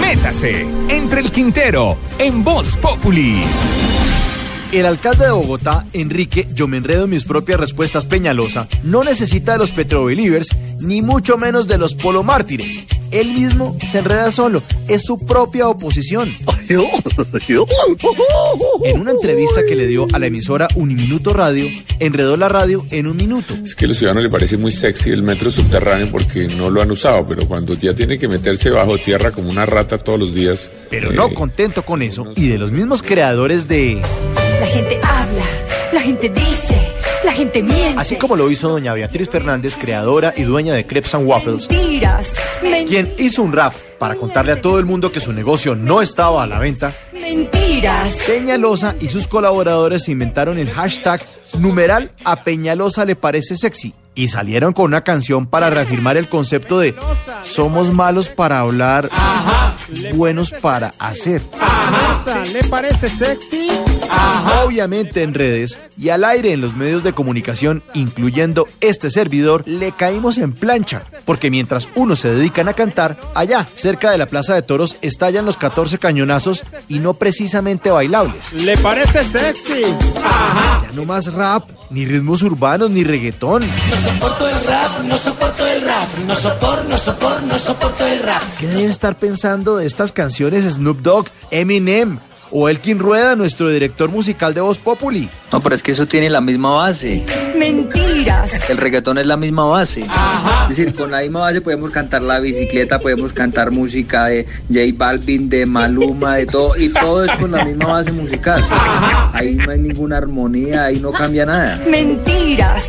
Métase entre el Quintero en Voz Populi. El alcalde de Bogotá, Enrique, yo me enredo en mis propias respuestas Peñalosa, no necesita de los Petrobelievers, ni mucho menos de los Polo Mártires. Él mismo se enreda solo, es su propia oposición. En una entrevista que le dio a la emisora Uniminuto Radio, enredó la radio en un minuto. Es que a los ciudadanos les parece muy sexy el metro subterráneo porque no lo han usado, pero cuando ya tiene que meterse bajo tierra como una rata todos los días. Pero no eh, contento con eso, y de los mismos creadores de... La gente habla, la gente dice, la gente miente. Así como lo hizo doña Beatriz Fernández, creadora y dueña de Crepes and Waffles, Mentiras, men- quien hizo un rap para contarle a todo el mundo que su negocio no estaba a la venta, mentiras. Peñalosa y sus colaboradores inventaron el hashtag numeral a Peñalosa le parece sexy y salieron con una canción para reafirmar el concepto de somos malos para hablar, buenos para hacer. ¿Le parece sexy? Obviamente en redes y al aire en los medios de comunicación, incluyendo este servidor, le caímos en plancha, porque mientras unos se dedican a cantar, allá, cerca de la Plaza de Toros, estallan los 14 cañonazos y no precisamente bailables. ¿Le parece sexy? Ajá. Ya no más rap, ni ritmos urbanos, ni reggaetón. No soporto el rap, no soporto el rap, no soporto, no soporto, no soporto el rap. ¿Qué deben estar pensando de estas canciones Snoop Dogg, Eminem o Elkin Rueda, nuestro director musical de Voz Populi? No, pero es que eso tiene la misma base. Mentiras. El reggaetón es la misma base. Es decir, con la misma base podemos cantar la bicicleta, podemos cantar música de J Balvin, de Maluma, de todo, y todo es con la misma base musical. Ahí no hay ninguna armonía, ahí no cambia nada. Mentiras.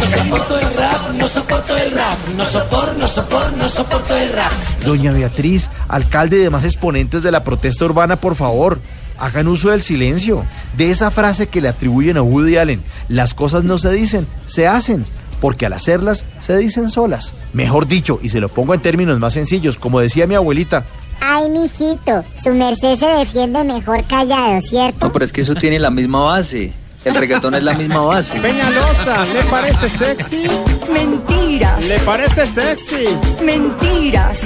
No soporto el rap, no soporto el rap, no soporto, no soporto, no soporto el rap. Doña Beatriz, alcalde y demás exponentes de la protesta urbana, por favor, hagan uso del silencio, de esa frase que le atribuyen a Woody Allen. Las cosas no se dicen, se hacen, porque al hacerlas se dicen solas. Mejor dicho, y se lo pongo en términos más sencillos, como decía mi abuelita, Ay, mijito, su merced se defiende mejor callado, ¿cierto? No, pero es que eso tiene la misma base. El reggaetón es la misma base. Peñalosa, ¿le parece sexy? Mentiras. ¿Le parece sexy? Mentiras.